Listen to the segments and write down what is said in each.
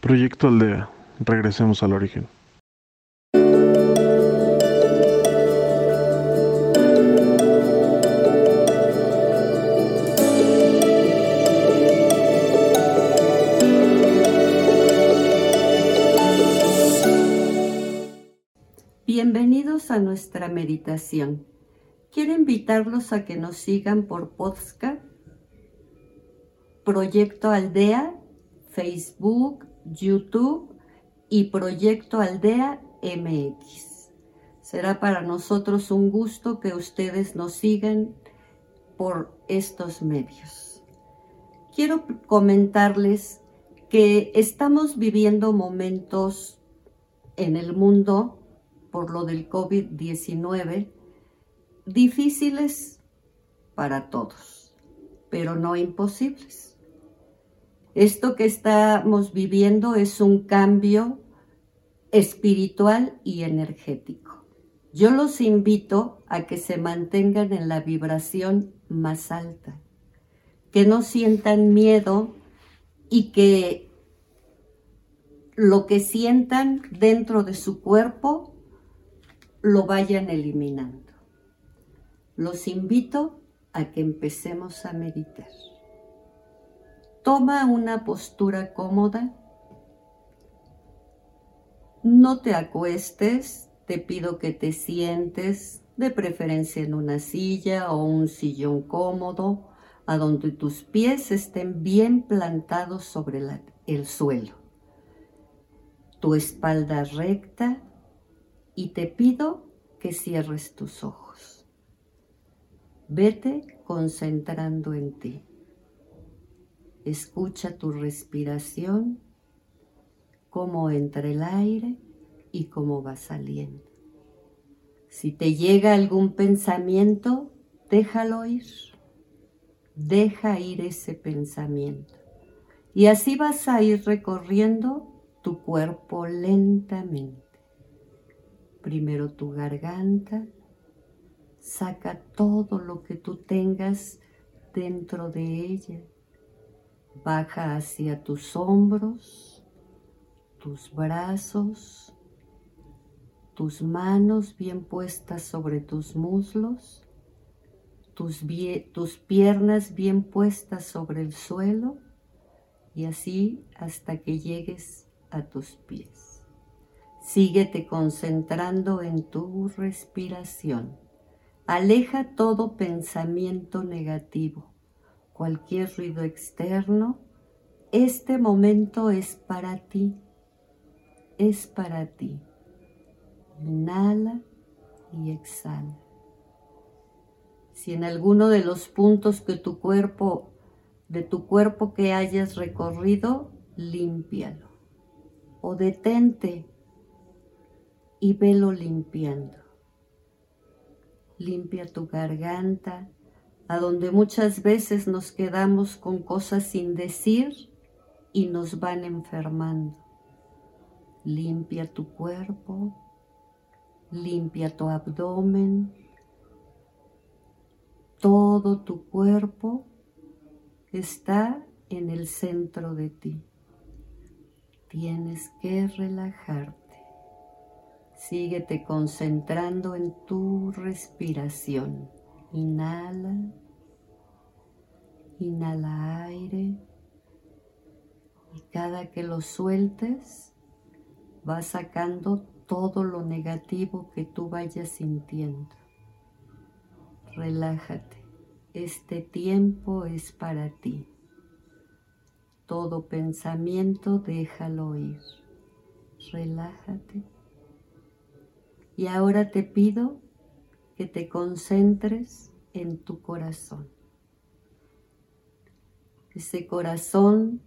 Proyecto Aldea. Regresemos al origen. Bienvenidos a nuestra meditación. Quiero invitarlos a que nos sigan por podcast, Proyecto Aldea, Facebook, YouTube y Proyecto Aldea MX. Será para nosotros un gusto que ustedes nos sigan por estos medios. Quiero comentarles que estamos viviendo momentos en el mundo por lo del COVID-19 difíciles para todos, pero no imposibles. Esto que estamos viviendo es un cambio espiritual y energético. Yo los invito a que se mantengan en la vibración más alta, que no sientan miedo y que lo que sientan dentro de su cuerpo lo vayan eliminando. Los invito a que empecemos a meditar. Toma una postura cómoda. No te acuestes, te pido que te sientes, de preferencia en una silla o un sillón cómodo, a donde tus pies estén bien plantados sobre el suelo. Tu espalda recta y te pido que cierres tus ojos. Vete concentrando en ti. Escucha tu respiración, cómo entra el aire y cómo va saliendo. Si te llega algún pensamiento, déjalo ir. Deja ir ese pensamiento. Y así vas a ir recorriendo tu cuerpo lentamente. Primero tu garganta. Saca todo lo que tú tengas dentro de ella Baja hacia tus hombros, tus brazos, tus manos bien puestas sobre tus muslos, tus, tus piernas bien puestas sobre el suelo y así hasta que llegues a tus pies. Síguete concentrando en tu respiración. Aleja todo pensamiento negativo cualquier ruido externo, este momento es para ti, es para ti. Inhala y exhala. Si en alguno de los puntos que tu cuerpo, de tu cuerpo que hayas recorrido, límpialo. O detente y velo limpiando. Limpia tu garganta, a donde muchas veces nos quedamos con cosas sin decir y nos van enfermando. Limpia tu cuerpo, limpia tu abdomen, todo tu cuerpo está en el centro de ti. Tienes que relajarte. Síguete concentrando en tu respiración. Inhala. Inhala aire. Y cada que lo sueltes, vas sacando todo lo negativo que tú vayas sintiendo. Relájate. Este tiempo es para ti. Todo pensamiento déjalo ir. Relájate. Y ahora te pido que te concentres en tu corazón. Ese corazón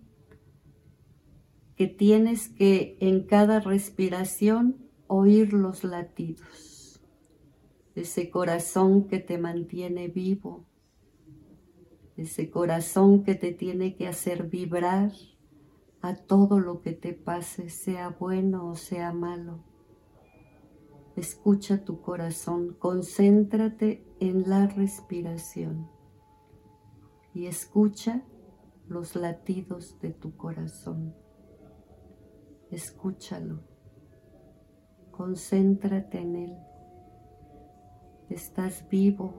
que tienes que en cada respiración oír los latidos. Ese corazón que te mantiene vivo. Ese corazón que te tiene que hacer vibrar a todo lo que te pase, sea bueno o sea malo Escucha tu corazón, concéntrate en la respiración y escucha los latidos de tu corazón. Escúchalo. Concéntrate en él. Estás vivo.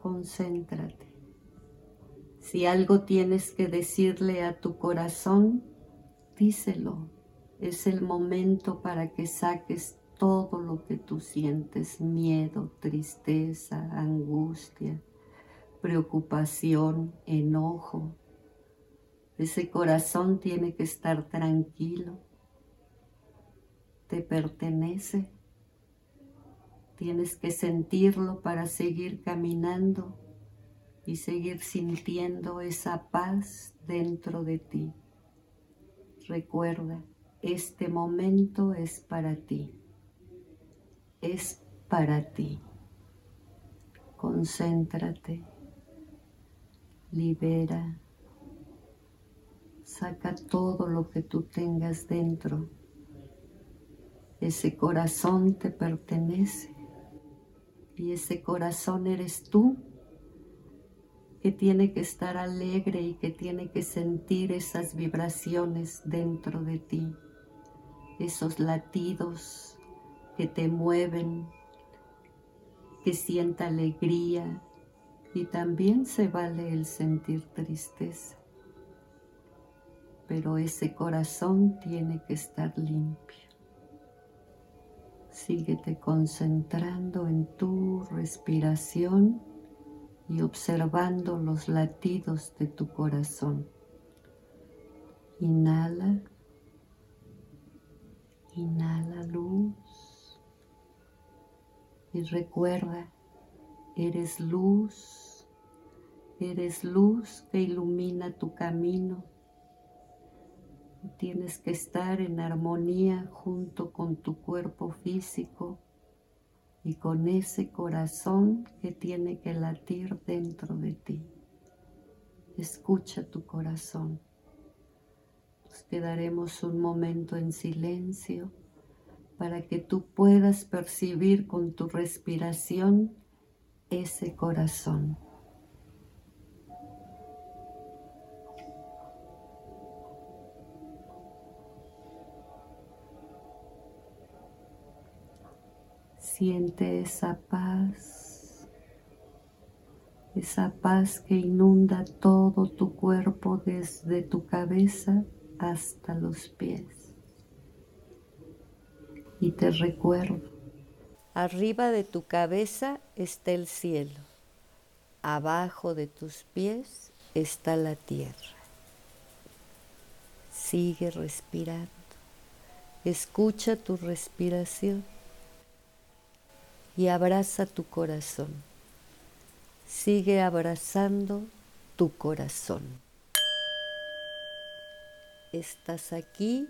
Concéntrate. Si algo tienes que decirle a tu corazón, díselo. Es el momento para que saques todo lo que tú sientes, miedo, tristeza, angustia, preocupación, enojo. Ese corazón tiene que estar tranquilo. Te pertenece. Tienes que sentirlo para seguir caminando y seguir sintiendo esa paz dentro de ti. Recuerda, este momento es para ti. Es para ti. Concéntrate, libera, saca todo lo que tú tengas dentro. Ese corazón te pertenece y ese corazón eres tú que tiene que estar alegre y que tiene que sentir esas vibraciones dentro de ti, esos latidos que te mueven, que sienta alegría y también se vale el sentir tristeza. Pero ese corazón tiene que estar limpio. Síguete concentrando en tu respiración y observando los latidos de tu corazón. Inhala, inhala luz y recuerda, eres luz, eres luz que ilumina tu camino. Tienes que estar en armonía junto con tu cuerpo físico y con ese corazón que tiene que latir dentro de ti. Escucha tu corazón. Quedaremos un momento en silencio para que tú puedas percibir con tu respiración ese corazón. Siente esa paz, esa paz que inunda todo tu cuerpo desde tu cabeza hasta los pies. Y te recuerdo, arriba de tu cabeza está el cielo, abajo de tus pies está la tierra. Sigue respirando, escucha tu respiración y abraza tu corazón. Sigue abrazando tu corazón. Estás aquí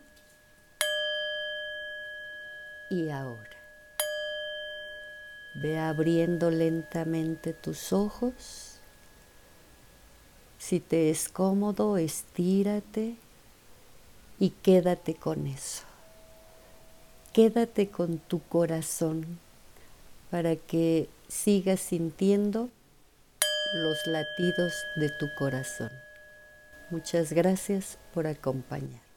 y ahora. Ve abriendo lentamente tus ojos. Si te es cómodo, estírate y quédate con eso. Quédate con tu corazón para que sigas sintiendo los latidos de tu corazón. Muchas gracias por acompañar.